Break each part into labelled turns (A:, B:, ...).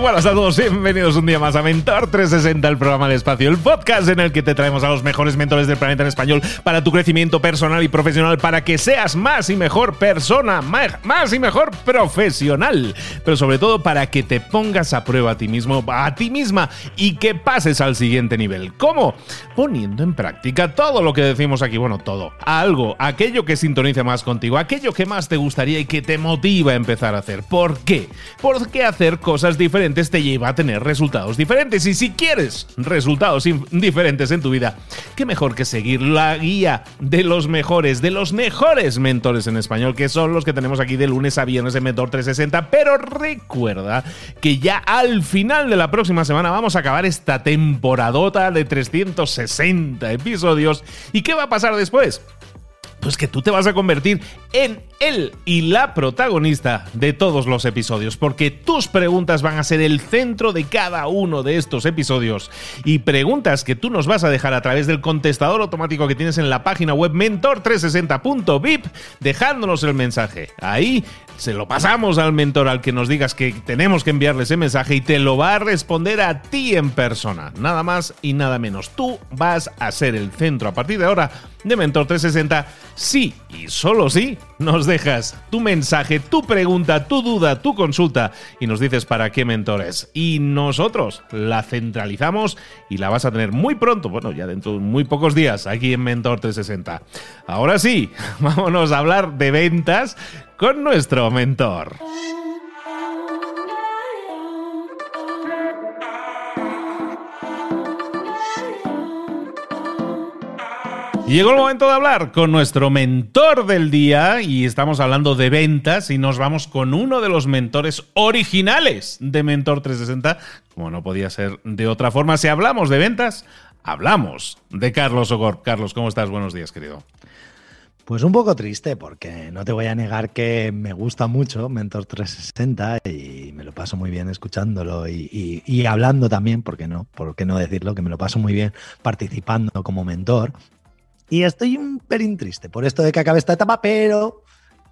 A: Buenas a todos, bienvenidos un día más a Mentor 360, el programa de espacio, el podcast en el que te traemos a los mejores mentores del planeta en español para tu crecimiento personal y profesional, para que seas más y mejor persona, más y mejor profesional, pero sobre todo para que te pongas a prueba a ti mismo, a ti misma y que pases al siguiente nivel. ¿Cómo? Poniendo en práctica todo lo que decimos aquí, bueno, todo, algo, aquello que sintonice más contigo, aquello que más te gustaría y que te motiva a empezar a hacer. ¿Por qué? Porque hacer cosas diferentes te lleva a tener resultados diferentes. Y si quieres resultados diferentes en tu vida, qué mejor que seguir la guía de los mejores, de los mejores mentores en español, que son los que tenemos aquí de lunes a viernes en Mentor 360. Pero recuerda que ya al final de la próxima semana vamos a acabar esta temporadota de 360 episodios. ¿Y qué va a pasar después? pues que tú te vas a convertir en él y la protagonista de todos los episodios, porque tus preguntas van a ser el centro de cada uno de estos episodios y preguntas que tú nos vas a dejar a través del contestador automático que tienes en la página web mentor360.vip, dejándonos el mensaje. Ahí se lo pasamos al mentor al que nos digas que tenemos que enviarle ese mensaje y te lo va a responder a ti en persona. Nada más y nada menos. Tú vas a ser el centro a partir de ahora de Mentor 360 sí y solo sí nos dejas tu mensaje, tu pregunta, tu duda, tu consulta y nos dices para qué mentores. Y nosotros la centralizamos y la vas a tener muy pronto, bueno, ya dentro de muy pocos días aquí en Mentor 360. Ahora sí, vámonos a hablar de ventas con nuestro mentor. Llegó el momento de hablar con nuestro mentor del día y estamos hablando de ventas y nos vamos con uno de los mentores originales de Mentor 360. Como no podía ser de otra forma, si hablamos de ventas, hablamos de Carlos Ogor. Carlos, ¿cómo estás? Buenos días, querido.
B: Pues un poco triste, porque no te voy a negar que me gusta mucho Mentor 360 y me lo paso muy bien escuchándolo y, hablando también, ¿por qué no? ¿Por qué no decirlo? Que me lo paso muy bien participando como mentor. Y estoy un pelín triste por esto de que acabe esta etapa, pero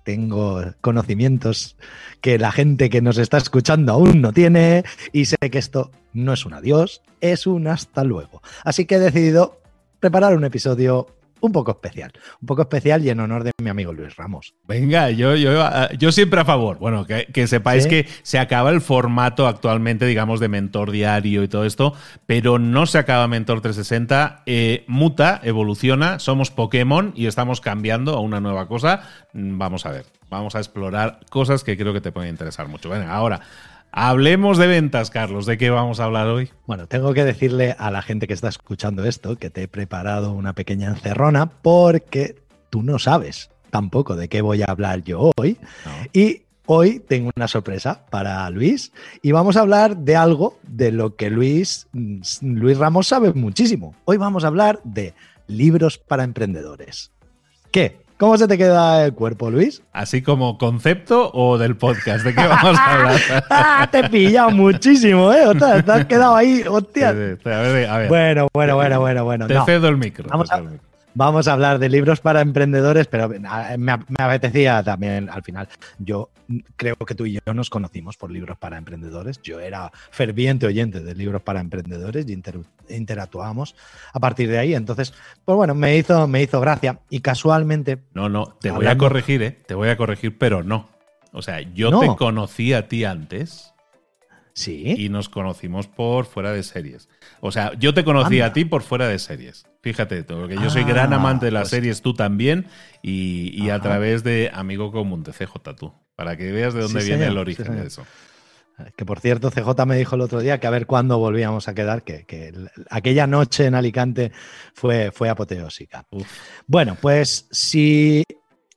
B: tengo conocimientos que la gente que nos está escuchando aún no tiene y sé que esto no es un adiós, es un hasta luego. Así que he decidido preparar un episodio un poco especial. Un poco especial y en honor de mi amigo Luis Ramos.
A: Venga, yo, yo, yo siempre a favor. Bueno, que, sepáis que se acaba el formato actualmente, digamos, de mentor diario y todo esto, pero no se acaba Mentor 360. Eh, muta, evoluciona, somos Pokémon y estamos cambiando a una nueva cosa. Mm, vamos a ver, vamos a explorar cosas que creo que te pueden interesar mucho. Venga, ahora. Hablemos de ventas, Carlos. ¿De qué vamos a hablar hoy?
B: Bueno, tengo que decirle a la gente que está escuchando esto que te he preparado una pequeña encerrona porque tú no sabes tampoco de qué voy a hablar yo hoy. Y hoy tengo una sorpresa para Luis y vamos a hablar de algo de lo que Luis, Luis Ramos sabe muchísimo. Hoy vamos a hablar de libros para emprendedores. ¿Qué? ¿Cómo se te queda el cuerpo, Luis?
A: ¿Así como concepto o del podcast? ¿De qué vamos a hablar?
B: ah, te he pillado muchísimo, ¿eh? te has quedado ahí, hostia. A ver, a ver. Bueno, bueno, bueno, bueno, bueno.
A: Te cedo el micro.
B: Vamos a, Vamos a hablar de libros para emprendedores, pero me, apetecía también al final. Yo creo que tú y yo nos conocimos por libros para emprendedores. Yo era ferviente oyente de libros para emprendedores y interactuábamos a partir de ahí. Entonces, pues bueno, me hizo, me hizo gracia y casualmente.
A: No, no, te voy a corregir, ¿eh? Te voy a corregir, pero no. O sea, yo te conocí a ti antes.
B: Sí.
A: Y nos conocimos por fuera de series. O sea, yo te conocí a ti por fuera de series. Fíjate, porque yo soy gran ah, amante de las pues series, tú también, y, a través de Amigo Común de CJ tú, para que veas de dónde viene el origen de eso.
B: Que por cierto, CJ me dijo el otro día que a ver cuándo volvíamos a quedar, que, aquella noche en Alicante fue, fue apoteósica. Bueno, pues si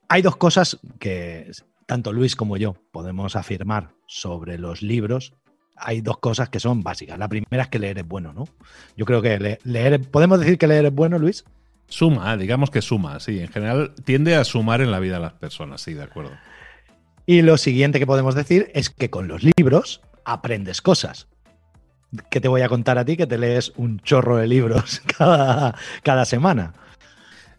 B: hay dos cosas que tanto Luis como yo podemos afirmar sobre los libros hay dos cosas que son básicas. La primera es que leer es bueno, ¿no? Yo creo que leer, ¿podemos decir que leer es bueno, Luis?
A: Suma, digamos que suma, sí. En general tiende a sumar en la vida de las personas, sí, de acuerdo.
B: Y lo siguiente que podemos decir es que con los libros aprendes cosas. ¿Qué te voy a contar a ti que te lees un chorro de libros cada, cada semana?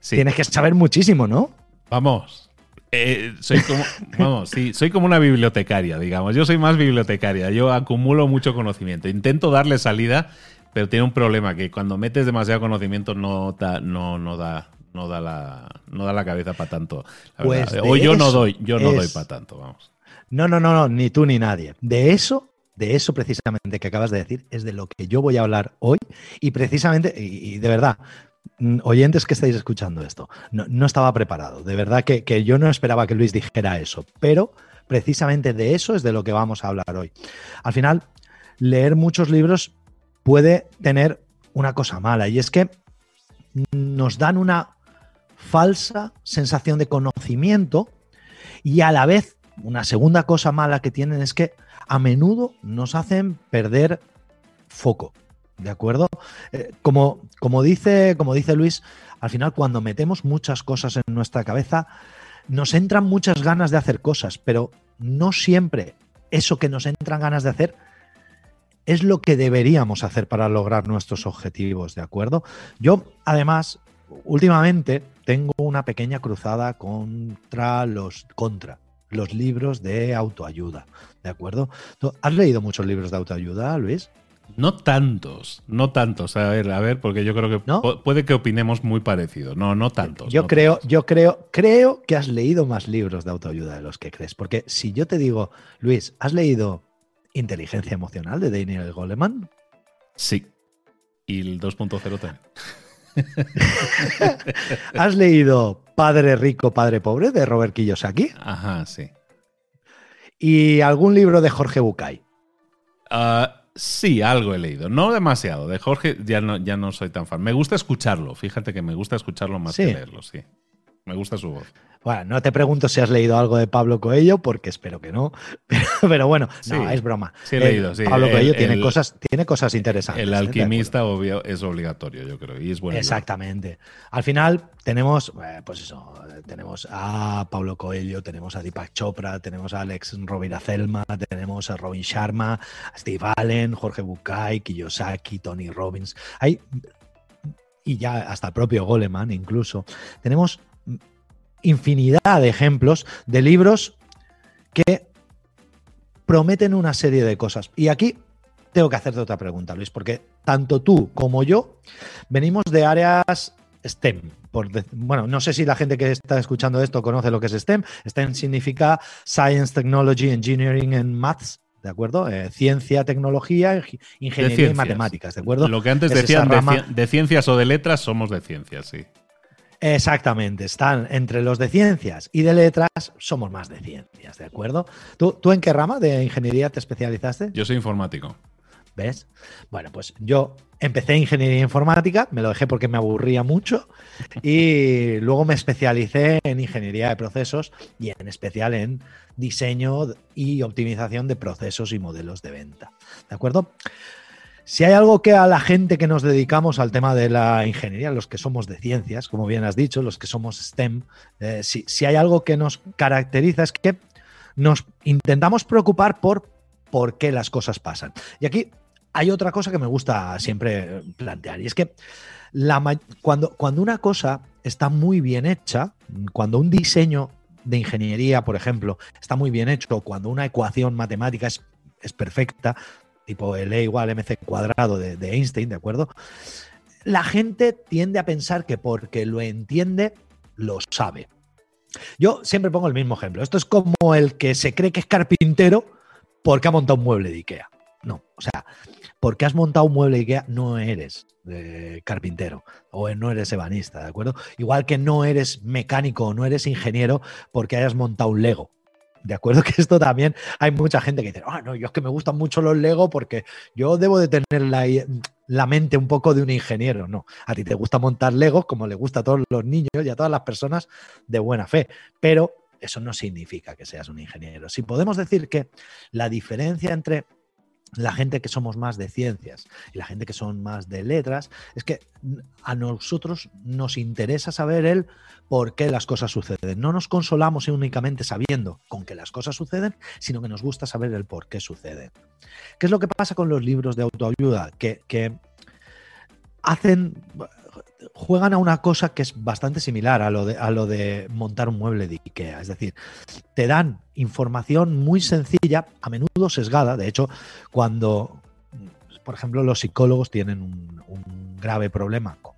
B: Tienes que saber muchísimo, ¿no?
A: Vamos, eh, soy como, vamos, sí, soy como una bibliotecaria, digamos. Yo soy más bibliotecaria. Yo acumulo mucho conocimiento. Intento darle salida, pero tiene un problema que cuando metes demasiado conocimiento no, no, no da, no da la, no da la cabeza para tanto. Pues o yo no doy, yo no doy para tanto, vamos.
B: No, no, no, no, ni tú ni nadie. De eso, de eso precisamente que acabas de decir, es de lo que yo voy a hablar hoy. Y precisamente, y de verdad, oyentes que estáis escuchando esto, no, estaba preparado. De verdad que, yo no esperaba que Luis dijera eso, pero precisamente de eso es de lo que vamos a hablar hoy. Al final, leer muchos libros puede tener una cosa mala y es que nos dan una falsa sensación de conocimiento y a la vez una segunda cosa mala que tienen es que a menudo nos hacen perder foco. ¿De acuerdo? Eh, como, como, dice, como dice Luis, al final cuando metemos muchas cosas en nuestra cabeza, nos entran muchas ganas de hacer cosas, pero no siempre eso que nos entran ganas de hacer es lo que deberíamos hacer para lograr nuestros objetivos, ¿de acuerdo? Yo, además, últimamente tengo una pequeña cruzada contra los contra los libros de autoayuda, ¿de acuerdo? ¿Has leído muchos libros de autoayuda, Luis?
A: No tantos, no tantos. A ver, a ver, porque yo creo que puede que opinemos muy parecido. No, no tantos.
B: Yo creo, yo creo, creo que has leído más libros de autoayuda de los que crees. Porque si yo te digo, Luis, ¿has leído Inteligencia Emocional de Daniel Goleman?
A: Sí. Y el 2.0 también.
B: ¿Has leído Padre Rico, Padre Pobre de Robert Kiyosaki?
A: Ajá, sí.
B: ¿Y algún libro de Jorge Bucay?
A: Ah, Sí, algo he leído. No demasiado. De Jorge ya no, ya no soy tan fan. Me gusta escucharlo. Fíjate que me gusta escucharlo más que leerlo, sí. Me gusta su voz.
B: Bueno, no te pregunto si has leído algo de Pablo Coelho, porque espero que no. Pero, bueno, no, es broma.
A: Sí, he leído, sí.
B: Pablo Coelho tiene, cosas, tiene cosas interesantes.
A: El ¿eh? alquimista obvio, es obligatorio, yo creo, y es bueno.
B: Exactamente. Al final tenemos, eh, pues eso, tenemos a Pablo Coelho, tenemos a Deepak Chopra, tenemos a Alex Rovira Zelma, tenemos a Robin Sharma, a Steve Allen, Jorge Bucay, Kiyosaki, Tony Robbins. Hay, y ya hasta el propio Goleman incluso. Tenemos infinidad de ejemplos de libros que prometen una serie de cosas. Y aquí tengo que hacerte otra pregunta, Luis, porque tanto tú como yo venimos de áreas STEM, bueno, no sé si la gente que está escuchando esto conoce lo que es STEM. STEM significa Science, Technology, Engineering and Maths. ¿De acuerdo? Eh, ciencia, tecnología, ingeniería y matemáticas, ¿de acuerdo?
A: Lo que antes decían de, ciencias o de letras, somos de ciencias, sí.
B: Exactamente, están entre los de ciencias y de letras, somos más de ciencias, ¿de acuerdo? ¿Tú, ¿Tú en qué rama de ingeniería te especializaste?
A: Yo soy informático.
B: ¿Ves? Bueno, pues yo empecé ingeniería informática, me lo dejé porque me aburría mucho y luego me especialicé en ingeniería de procesos y en especial en diseño y optimización de procesos y modelos de venta. ¿De acuerdo? Si hay algo que a la gente que nos dedicamos al tema de la ingeniería, los que somos de ciencias, como bien has dicho, los que somos STEM, eh, si, si hay algo que nos caracteriza es que nos intentamos preocupar por por qué las cosas pasan. Y aquí hay otra cosa que me gusta siempre plantear y es que la, cuando, cuando una cosa está muy bien hecha, cuando un diseño de ingeniería, por ejemplo, está muy bien hecho, cuando una ecuación matemática es, perfecta, tipo el E igual mc cuadrado de, de Einstein, ¿de acuerdo? La gente tiende a pensar que porque lo entiende, lo sabe. Yo siempre pongo el mismo ejemplo. Esto es como el que se cree que es carpintero porque ha montado un mueble de Ikea. No, o sea, porque has montado un mueble IKEA, no eres eh, carpintero o no eres ebanista, ¿de acuerdo? Igual que no eres mecánico o no eres ingeniero porque hayas montado un Lego. De acuerdo que esto también hay mucha gente que dice, ah, no, yo es que me gustan mucho los Lego porque yo debo de tener la, la, mente un poco de un ingeniero. No, a ti te gusta montar Legos como le gusta a todos los niños y a todas las personas de buena fe, pero eso no significa que seas un ingeniero. Si podemos decir que la diferencia entre la gente que somos más de ciencias y la gente que son más de letras, es que a nosotros nos interesa saber el por qué las cosas suceden. No nos consolamos únicamente sabiendo con que las cosas suceden, sino que nos gusta saber el por qué suceden. ¿Qué es lo que pasa con los libros de autoayuda? Que, que hacen juegan a una cosa que es bastante similar a lo, de, a lo de montar un mueble de IKEA. Es decir, te dan información muy sencilla, a menudo sesgada. De hecho, cuando, por ejemplo, los psicólogos tienen un, un grave problema con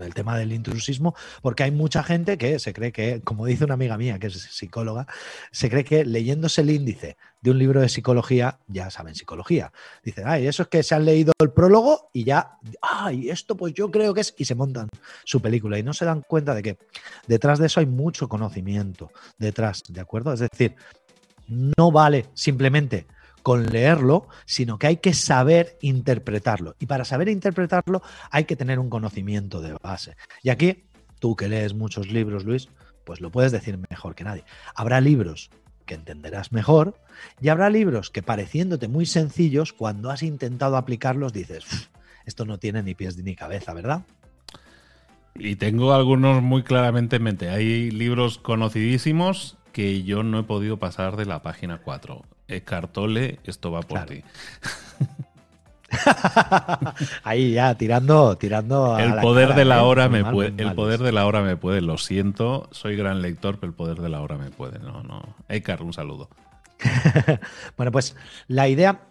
B: el tema del intrusismo, porque hay mucha gente que se cree que, como dice una amiga mía que es psicóloga, se cree que leyéndose el índice de un libro de psicología ya saben psicología. Dicen, ay, eso es que se han leído el prólogo y ya, ay, esto pues yo creo que es, y se montan su película y no se dan cuenta de que detrás de eso hay mucho conocimiento detrás, ¿de acuerdo? Es decir, no vale simplemente con leerlo, sino que hay que saber interpretarlo. Y para saber interpretarlo hay que tener un conocimiento de base. Y aquí, tú que lees muchos libros, Luis, pues lo puedes decir mejor que nadie. Habrá libros que entenderás mejor y habrá libros que pareciéndote muy sencillos, cuando has intentado aplicarlos dices, esto no tiene ni pies ni cabeza, ¿verdad?
A: Y tengo algunos muy claramente en mente. Hay libros conocidísimos que yo no he podido pasar de la página 4. Cartole, esto va por ti.
B: Ahí ya, tirando, tirando.
A: el poder de la ¿eh? hora me puede. El poder de la hora me puede. Lo siento, soy gran lector, pero el poder de la hora me puede. No, no. Ekar, un saludo.
B: bueno, pues la idea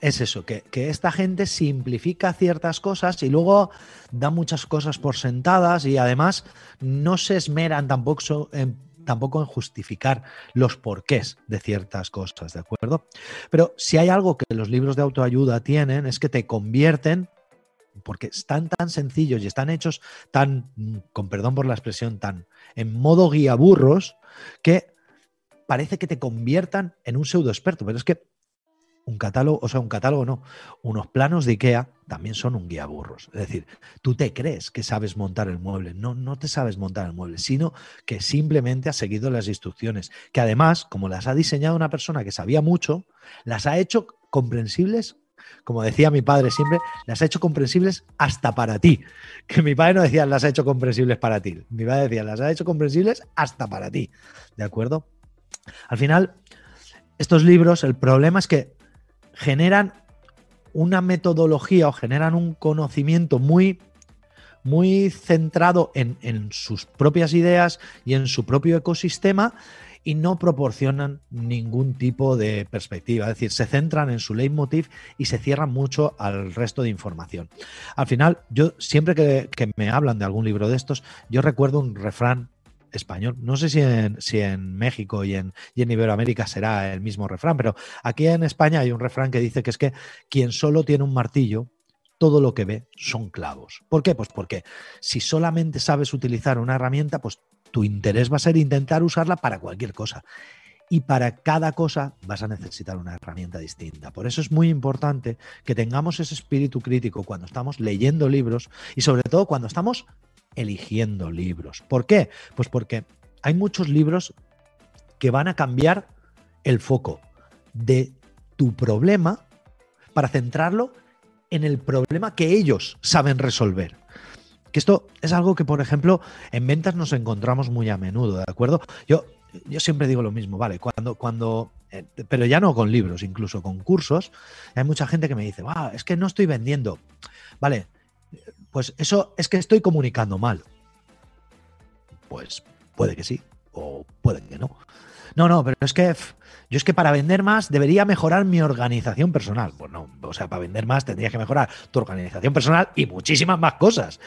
B: es eso, que, que, esta gente simplifica ciertas cosas y luego da muchas cosas por sentadas y además no se esmeran tampoco en tampoco en justificar los porqués de ciertas cosas, ¿de acuerdo? Pero si hay algo que los libros de autoayuda tienen es que te convierten porque están tan sencillos y están hechos tan, con perdón por la expresión, tan en modo guía burros, que parece que te conviertan en un pseudo experto. Pero es que un catálogo, o sea, un catálogo no, unos planos de IKEA también son un guía burros. Es decir, tú te crees que sabes montar el mueble, no, no te sabes montar el mueble, sino que simplemente has seguido las instrucciones, que además, como las ha diseñado una persona que sabía mucho, las ha hecho comprensibles, como decía mi padre siempre, las ha hecho comprensibles hasta para ti. Que mi padre no decía las ha hecho comprensibles para ti, mi padre decía las ha hecho comprensibles hasta para ti. ¿De acuerdo? Al final, estos libros, el problema es que generan una metodología o generan un conocimiento muy, muy centrado en, sus propias ideas y en su propio ecosistema y no proporcionan ningún tipo de perspectiva. Es decir, se centran en su leitmotiv y se cierran mucho al resto de información. Al final, yo siempre que, me hablan de algún libro de estos, yo recuerdo un refrán español. No sé si en, si en México y en, y en, Iberoamérica será el mismo refrán, pero aquí en España hay un refrán que dice que es que quien solo tiene un martillo, todo lo que ve son clavos. ¿Por qué? Pues porque si solamente sabes utilizar una herramienta, pues tu interés va a ser intentar usarla para cualquier cosa. Y para cada cosa vas a necesitar una herramienta distinta. Por eso es muy importante que tengamos ese espíritu crítico cuando estamos leyendo libros y sobre todo cuando estamos eligiendo libros. ¿Por qué? Pues porque hay muchos libros que van a cambiar el foco de tu problema para centrarlo en el problema que ellos saben resolver. Que esto es algo que, por ejemplo, en ventas nos encontramos muy a menudo, ¿de acuerdo? Yo, yo siempre digo lo mismo, ¿vale? Cuando, cuando, eh, pero ya no con libros, incluso con cursos, hay mucha gente que me dice, wow, es que no estoy vendiendo. Vale, pues eso es que estoy comunicando mal. Pues puede que sí, o puede que no. No, no, pero es que yo es que para vender más debería mejorar mi organización personal. Pues no, o sea, para vender más tendrías que mejorar tu organización personal y muchísimas más cosas.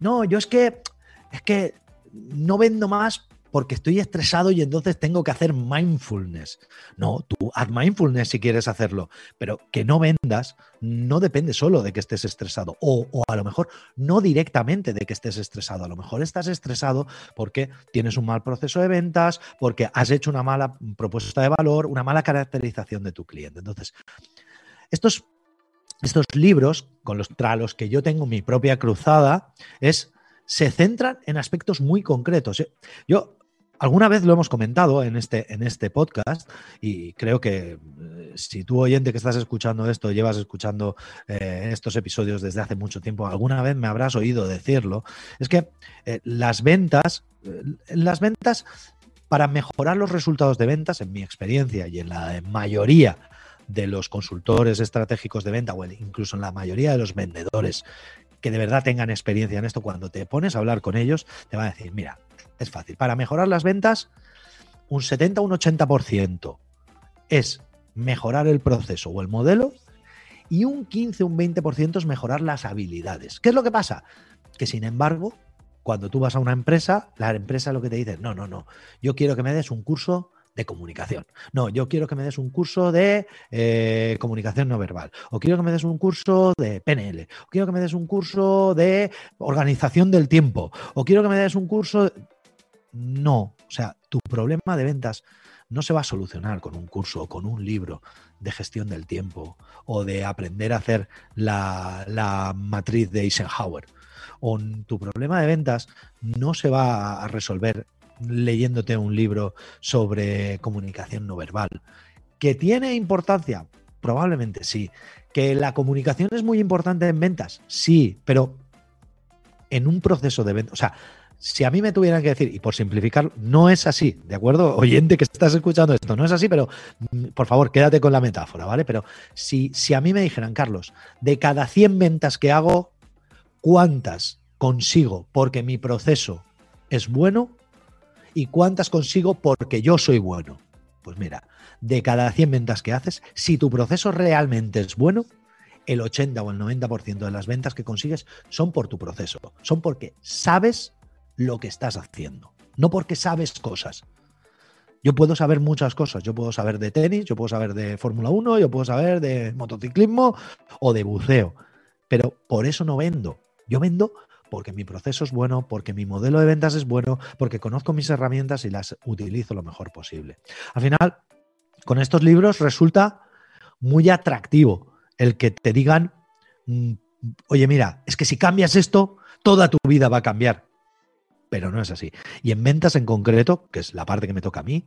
B: No, yo es que, es que no vendo más porque estoy estresado y entonces tengo que hacer mindfulness. No, tú haz mindfulness si quieres hacerlo, pero que no vendas no depende solo de que estés estresado o, o, a lo mejor no directamente de que estés estresado. A lo mejor estás estresado porque tienes un mal proceso de ventas, porque has hecho una mala propuesta de valor, una mala caracterización de tu cliente. Entonces, estos estos libros, con los, tras los que yo tengo mi propia cruzada, es, se centran en aspectos muy concretos. Yo alguna vez lo hemos comentado en este, en este podcast y creo que eh, si tú oyente que estás escuchando esto, llevas escuchando eh, estos episodios desde hace mucho tiempo, alguna vez me habrás oído decirlo, es que las ventas, las ventas, para mejorar los resultados de ventas, en mi experiencia y en la mayoría de los consultores estratégicos de venta o incluso en la mayoría de los vendedores que de verdad tengan experiencia en esto, cuando te pones a hablar con ellos, te van a decir, mira, es fácil, para mejorar las ventas, un 70 o un 80% es mejorar el proceso o el modelo y un 15 o un 20% es mejorar las habilidades. ¿Qué es lo que pasa? Que sin embargo, cuando tú vas a una empresa, la empresa lo que te dice, no, no, no, yo quiero que me des un curso de comunicación. No, yo quiero que me des un curso de eh, comunicación no verbal. O quiero que me des un curso de PNL. O quiero que me des un curso de organización del tiempo. O quiero que me des un curso... No, o sea, tu problema de ventas no se va a solucionar con un curso o con un libro de gestión del tiempo o de aprender a hacer la, la matriz de Eisenhower. O tu problema de ventas no se va a resolver leyéndote un libro sobre comunicación no verbal. ¿Que tiene importancia? Probablemente sí. ¿Que la comunicación es muy importante en ventas? Sí, pero en un proceso de venta, o sea, si a mí me tuvieran que decir, y por simplificar, no es así, ¿de acuerdo? Oyente que estás escuchando esto, no es así, pero mm, por favor, quédate con la metáfora, ¿vale? Pero si, si a mí me dijeran, Carlos, de cada 100 ventas que hago, ¿cuántas consigo porque mi proceso es bueno ¿Y cuántas consigo porque yo soy bueno? Pues mira, de cada 100 ventas que haces, si tu proceso realmente es bueno, el 80 o el 90% de las ventas que consigues son por tu proceso, son porque sabes lo que estás haciendo, no porque sabes cosas. Yo puedo saber muchas cosas, yo puedo saber de tenis, yo puedo saber de Fórmula 1, yo puedo saber de motociclismo o de buceo, pero por eso no vendo. Yo vendo porque mi proceso es bueno, porque mi modelo de ventas es bueno, porque conozco mis herramientas y las utilizo lo mejor posible. Al final, con estos libros resulta muy atractivo el que te digan, mm, oye, mira, es que si cambias esto, toda tu vida va a cambiar. Pero no es así. Y en ventas en concreto, que es la parte que me toca a mí,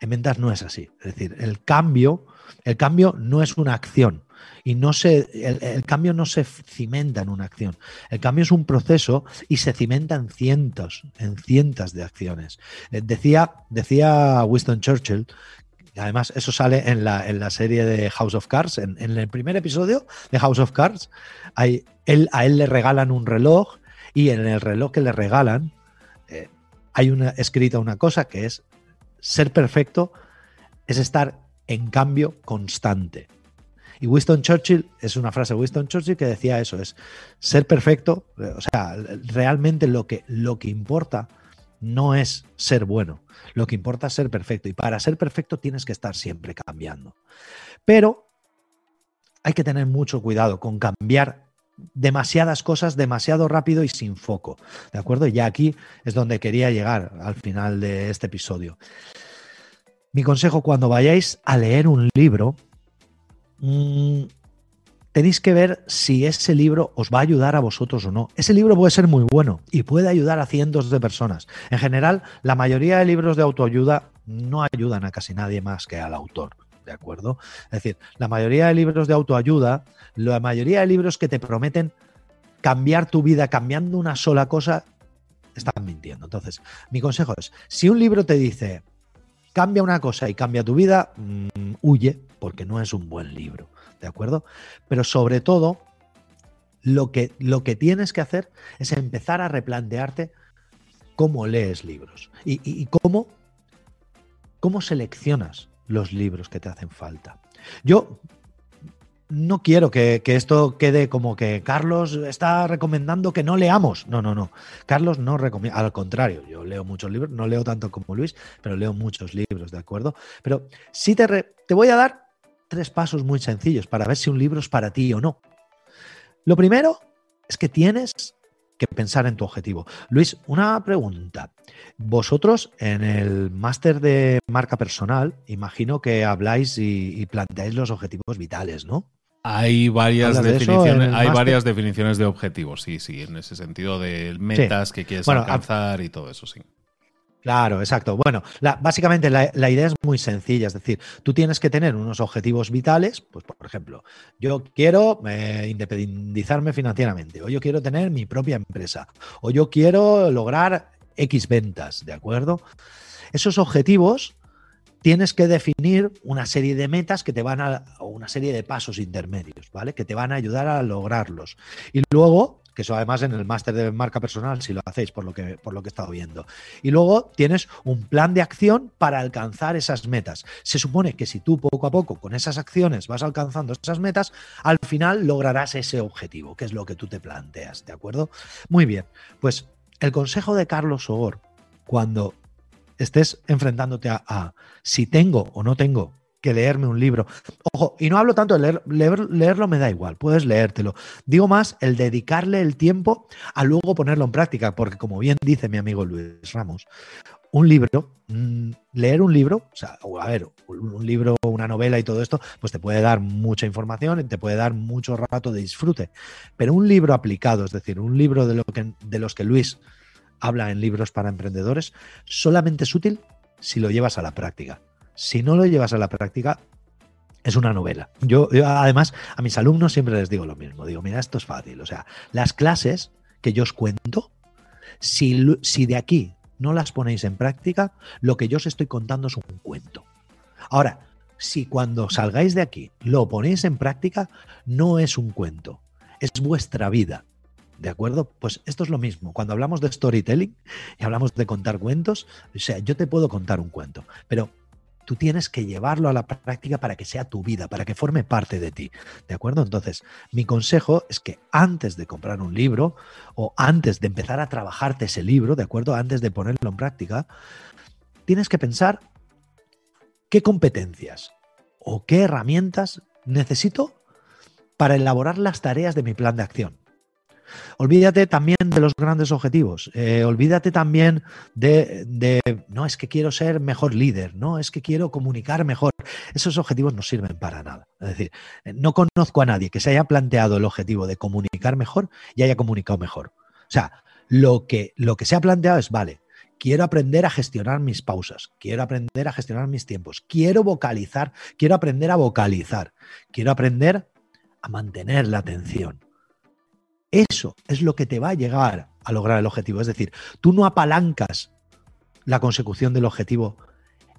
B: en ventas no es así. Es decir, el cambio, el cambio no es una acción y no se, el, cambio no se cimenta en una acción. El cambio es un proceso y se cimenta en cientos, en cientos de acciones. Eh, decía, decía Winston Churchill Además, eso sale en la, en la, serie de House of Cards. En, el primer episodio de House of Cards, hay, él, a él le regalan un reloj y en el reloj que le regalan eh, hay una, escrita una cosa que es ser perfecto es estar en cambio constante. Y Winston Churchill, es una frase de Winston Churchill que decía eso, es ser perfecto, o sea, realmente lo que, lo que importa no es ser bueno, lo que importa es ser perfecto. Y para ser perfecto tienes que estar siempre cambiando. Pero hay que tener mucho cuidado con cambiar demasiadas cosas demasiado rápido y sin foco. ¿De acuerdo? Y ya aquí es donde quería llegar al final de este episodio. Mi consejo cuando vayáis a leer un libro, mmm, tenéis que ver si ese libro os va a ayudar a vosotros o no. Ese libro puede ser muy bueno y puede ayudar a cientos de personas. En general, la mayoría de libros de autoayuda no ayudan a casi nadie más que al autor. ¿De acuerdo? Es decir, la mayoría de libros de autoayuda, la mayoría de libros que te prometen cambiar tu vida cambiando una sola cosa, están mintiendo. Entonces, mi consejo es, si un libro te dice, cambia una cosa y cambia tu vida, mmm, huye, porque no es un buen libro. ¿de acuerdo? Pero sobre todo, lo que, lo que tienes que hacer es empezar a replantearte cómo lees libros y, cómo, cómo seleccionas los libros que te hacen falta. Yo no quiero que, que, esto quede como que Carlos está recomendando que no leamos. No, no, no. Carlos no recomienda. Al contrario, yo leo muchos libros, no leo tanto como Luis, pero leo muchos libros, ¿de acuerdo? Pero sí te, te voy a dar tres pasos muy sencillos para ver si un libro es para ti o no. Lo primero es que tienes que pensar en tu objetivo. Luis, una pregunta. Vosotros en el máster de marca personal, imagino que habláis y, planteáis los objetivos vitales, ¿no?
A: Hay varias, definiciones, hay varias definiciones de objetivos, sí, sí, en ese sentido de metas que quieres alcanzar y todo eso, sí.
B: Claro, exacto. Bueno, básicamente la, idea es muy sencilla, es decir, tú tienes que tener unos objetivos vitales, pues por ejemplo, yo quiero eh, independizarme financieramente, o yo quiero tener mi propia empresa, o yo quiero lograr X ventas, ¿de acuerdo? Esos objetivos tienes que definir una serie de metas que te van a, o una serie de pasos intermedios, ¿vale? Que te van a ayudar a lograrlos. Y luego que eso además en el máster de marca personal si lo hacéis por lo que por lo que he estado viendo. Y luego tienes un plan de acción para alcanzar esas metas. Se supone que si tú poco a poco con esas acciones vas alcanzando esas metas, al final lograrás ese objetivo, que es lo que tú te planteas, ¿de acuerdo? Muy bien. Pues el consejo de Carlos Sogor cuando estés enfrentándote a, a si tengo o no tengo que leerme un libro. Ojo, y no hablo tanto de leer, leerlo me da igual, puedes leértelo. Digo más el dedicarle el tiempo a luego ponerlo en práctica, porque como bien dice mi amigo Luis Ramos, un libro, mm, leer un libro, o sea, a ver, un libro, una novela y todo esto, pues te puede dar mucha información te puede dar mucho rato de disfrute. Pero un libro aplicado, es decir, un libro de, lo que, de los que Luis habla en libros para emprendedores, solamente es útil si lo llevas a la práctica si no lo llevas a la práctica, es una novela. Yo, además, a mis alumnos siempre les digo lo mismo. Digo, mira, esto es fácil. O sea, las clases que yo os cuento, si, si de aquí no las ponéis en práctica, lo que yo os estoy contando es un cuento. Ahora, si cuando salgáis de aquí lo ponéis en práctica, no es un cuento, es vuestra vida. ¿De acuerdo? Pues esto es lo mismo. Cuando hablamos de storytelling y hablamos de contar cuentos, o sea, yo te puedo contar un cuento, pero tú tienes que llevarlo a la práctica para que sea tu vida, para que forme parte de ti. ¿De acuerdo? Entonces, mi consejo es que antes de comprar un libro o antes de empezar a trabajarte ese libro, ¿de acuerdo? Antes de ponerlo en práctica, tienes que pensar qué competencias o qué herramientas necesito para elaborar las tareas de mi plan de acción. Olvídate también de los grandes objetivos. Eh, olvídate también de, no es que quiero ser mejor líder, no es que quiero comunicar mejor. Esos objetivos no sirven para nada. Es decir, eh, no conozco a nadie que se haya planteado el objetivo de comunicar mejor y haya comunicado mejor. O sea, lo que, lo que se ha planteado es, vale, quiero aprender a gestionar mis pausas, quiero aprender a gestionar mis tiempos, quiero vocalizar, quiero aprender a vocalizar, quiero aprender a mantener la atención. Eso es lo que te va a llegar a lograr el objetivo. Es decir, tú no apalancas la consecución del objetivo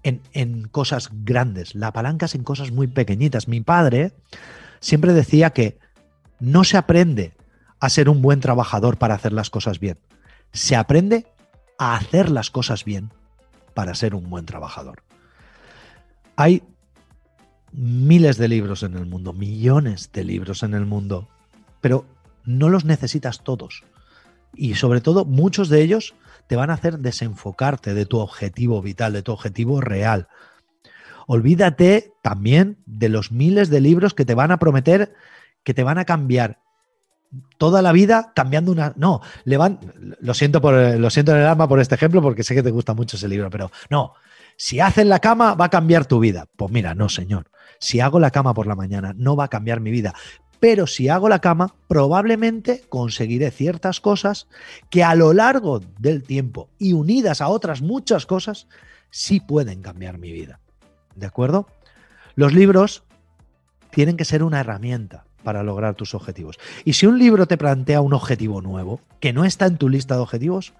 B: en, cosas grandes, la apalancas en cosas muy pequeñitas. Mi padre siempre decía que no se aprende a ser un buen trabajador para hacer las cosas bien. Se aprende a hacer las cosas bien. para ser un buen trabajador. Hay miles de libros en el mundo, millones de libros en el mundo, pero no los necesitas todos. Y sobre todo, muchos de ellos te van a hacer desenfocarte de tu objetivo vital, de tu objetivo real. Olvídate también de los miles de libros que te van a prometer que te van a cambiar toda la vida cambiando una. No, le van. Lo siento, por, lo siento en el alma por este ejemplo, porque sé que te gusta mucho ese libro, pero no. Si haces la cama, va a cambiar tu vida. Pues mira, no, señor. Si hago la cama por la mañana, no va a cambiar mi vida. Pero si hago la cama, probablemente conseguiré ciertas cosas que a lo largo del tiempo y unidas a otras muchas cosas, sí pueden cambiar mi vida. ¿De acuerdo? Los libros tienen que ser una herramienta para lograr tus objetivos. Y si un libro te plantea un objetivo nuevo que no está en tu lista de objetivos,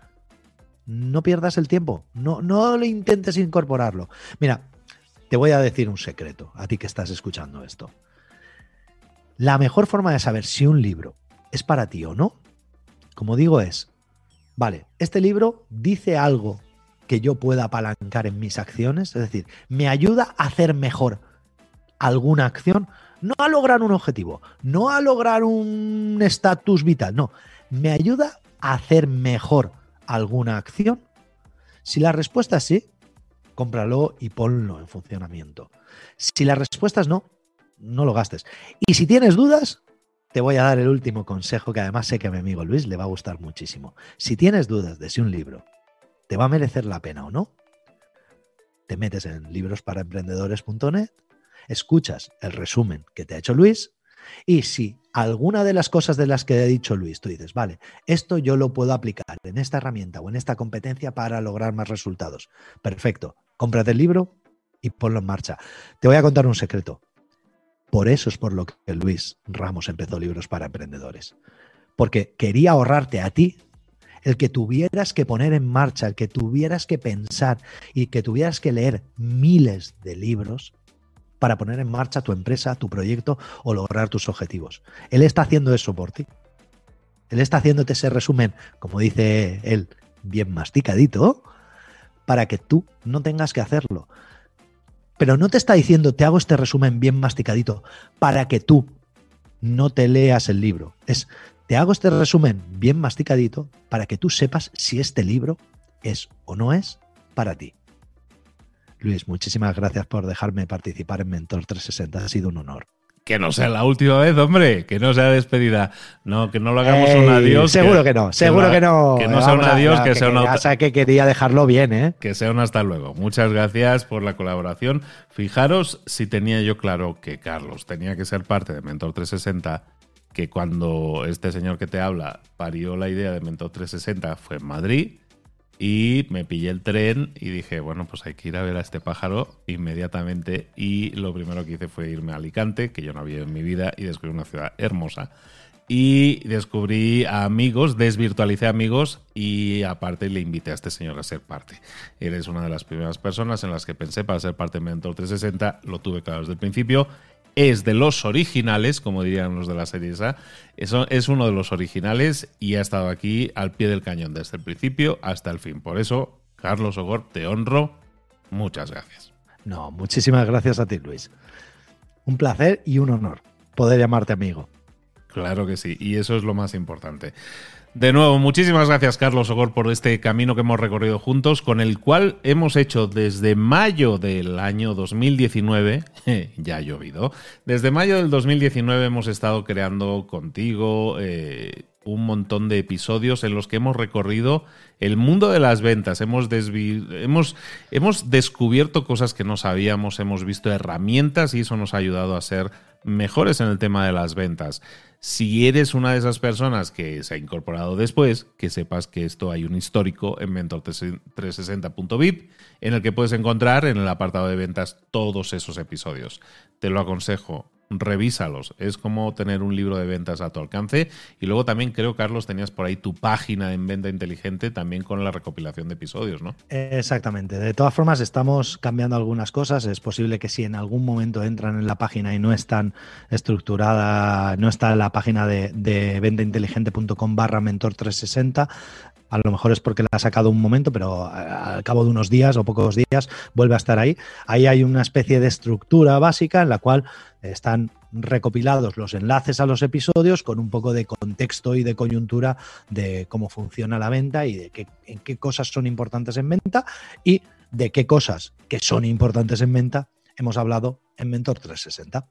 B: no pierdas el tiempo, no, no le intentes incorporarlo. Mira, te voy a decir un secreto a ti que estás escuchando esto. La mejor forma de saber si un libro es para ti o no, como digo, es, vale, este libro dice algo que yo pueda apalancar en mis acciones, es decir, me ayuda a hacer mejor alguna acción, no a lograr un objetivo, no a lograr un estatus vital, no, me ayuda a hacer mejor alguna acción? Si la respuesta es sí, cómpralo y ponlo en funcionamiento. Si la respuesta es no, no lo gastes. Y si tienes dudas, te voy a dar el último consejo que además sé que a mi amigo Luis le va a gustar muchísimo. Si tienes dudas de si un libro te va a merecer la pena o no, te metes en librosparaemprendedores.net, escuchas el resumen que te ha hecho Luis y si alguna de las cosas de las que ha dicho Luis, tú dices, vale, esto yo lo puedo aplicar en esta herramienta o en esta competencia para lograr más resultados. Perfecto, cómprate el libro y ponlo en marcha. Te voy a contar un secreto. Por eso es por lo que Luis Ramos empezó Libros para Emprendedores. Porque quería ahorrarte a ti el que tuvieras que poner en marcha, el que tuvieras que pensar y que tuvieras que leer miles de libros para poner en marcha tu empresa, tu proyecto o lograr tus objetivos. Él está haciendo eso por ti. Él está haciéndote ese resumen, como dice él, bien masticadito, para que tú no tengas que hacerlo. Pero no te está diciendo, te hago este resumen bien masticadito para que tú no te leas el libro. Es, te hago este resumen bien masticadito para que tú sepas si este libro es o no es para ti. Luis, muchísimas gracias por dejarme participar en Mentor 360. Ha sido un honor.
A: Que no sea la última vez, hombre, que no sea despedida. No, que no lo hagamos un adiós.
B: Seguro que, no, seguro que, no.
A: Que no sea un adiós, que, sea
B: un Ya que quería dejarlo bien, ¿eh?
A: Que sea un hasta luego. Muchas gracias por la colaboración. Fijaros si tenía yo claro que Carlos tenía que ser parte de Mentor 360, que cuando este señor que te habla parió la idea de Mentor 360 fue en Madrid y me pillé el tren y dije, bueno, pues hay que ir a ver a este pájaro inmediatamente. Y lo primero que hice fue irme a Alicante, que yo no había en mi vida, y descubrí una ciudad hermosa. Y descubrí a amigos, desvirtualicé amigos y aparte le invité a este señor a ser parte. Eres una de las primeras personas en las que pensé para ser parte de Mentor 360, lo tuve claro desde el principio es de los originales, como dirían los de la serie esa. es uno de los originales y ha estado aquí al pie del cañón desde el principio hasta el fin. Por eso, Carlos Ogor, te honro. Muchas gracias.
B: No, muchísimas gracias a ti, Luis. Un placer y un honor poder llamarte amigo.
A: Claro que sí, y eso es lo más importante. De nuevo, muchísimas gracias Carlos Ogor por este camino que hemos recorrido juntos, con el cual hemos hecho desde mayo del año 2019, ya ha llovido, desde mayo del 2019 hemos estado creando contigo eh, un montón de episodios en los que hemos recorrido el mundo de las ventas, hemos, hemos, hemos descubierto cosas que no sabíamos, hemos visto herramientas y eso nos ha ayudado a ser mejores en el tema de las ventas. Si eres una de esas personas que se ha incorporado después, que sepas que esto hay un histórico en mentor360.vip en el que puedes encontrar en el apartado de ventas todos esos episodios. Te lo aconsejo revísalos. Es como tener un libro de ventas a tu alcance. Y luego también creo, Carlos, tenías por ahí tu página en venta inteligente también con la recopilación de episodios, ¿no?
B: Exactamente. De todas formas, estamos cambiando algunas cosas. Es posible que si en algún momento entran en la página y no están estructurada, no está en la página de, de ventainteligente.com barra mentor 360, a lo mejor es porque la ha sacado un momento, pero al cabo de unos días o pocos días vuelve a estar ahí. Ahí hay una especie de estructura básica en la cual están recopilados los enlaces a los episodios con un poco de contexto y de coyuntura de cómo funciona la venta y de qué, en qué cosas son importantes en venta y de qué cosas que son importantes en venta hemos hablado en Mentor 360.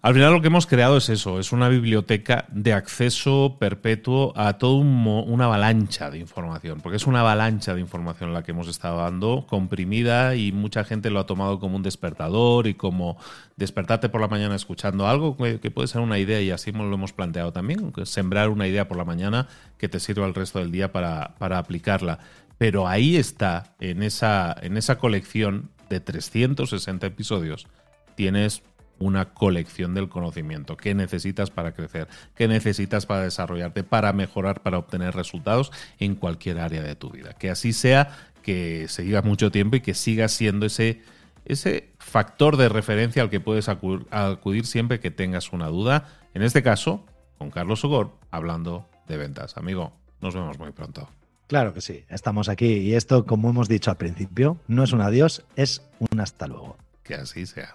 A: Al final lo que hemos creado es eso, es una biblioteca de acceso perpetuo a toda una avalancha de información, porque es una avalancha de información la que hemos estado dando, comprimida y mucha gente lo ha tomado como un despertador y como despertarte por la mañana escuchando algo que, puede ser una idea y así lo hemos planteado también, sembrar una idea por la mañana que te sirva el resto del día para, para aplicarla. Pero ahí está, en esa, en esa colección de 360 episodios, tienes una colección del conocimiento. ¿Qué necesitas para crecer? ¿Qué necesitas para desarrollarte, para mejorar, para obtener resultados en cualquier área de tu vida? Que así sea, que siga mucho tiempo y que siga siendo ese, ese factor de referencia al que puedes acudir, siempre que tengas una duda. En este caso, con Carlos Sogor, hablando de ventas. Amigo, nos vemos muy pronto.
B: Claro que sí, estamos aquí y esto, como hemos dicho al principio, no es un adiós, es un hasta luego.
A: Que así sea.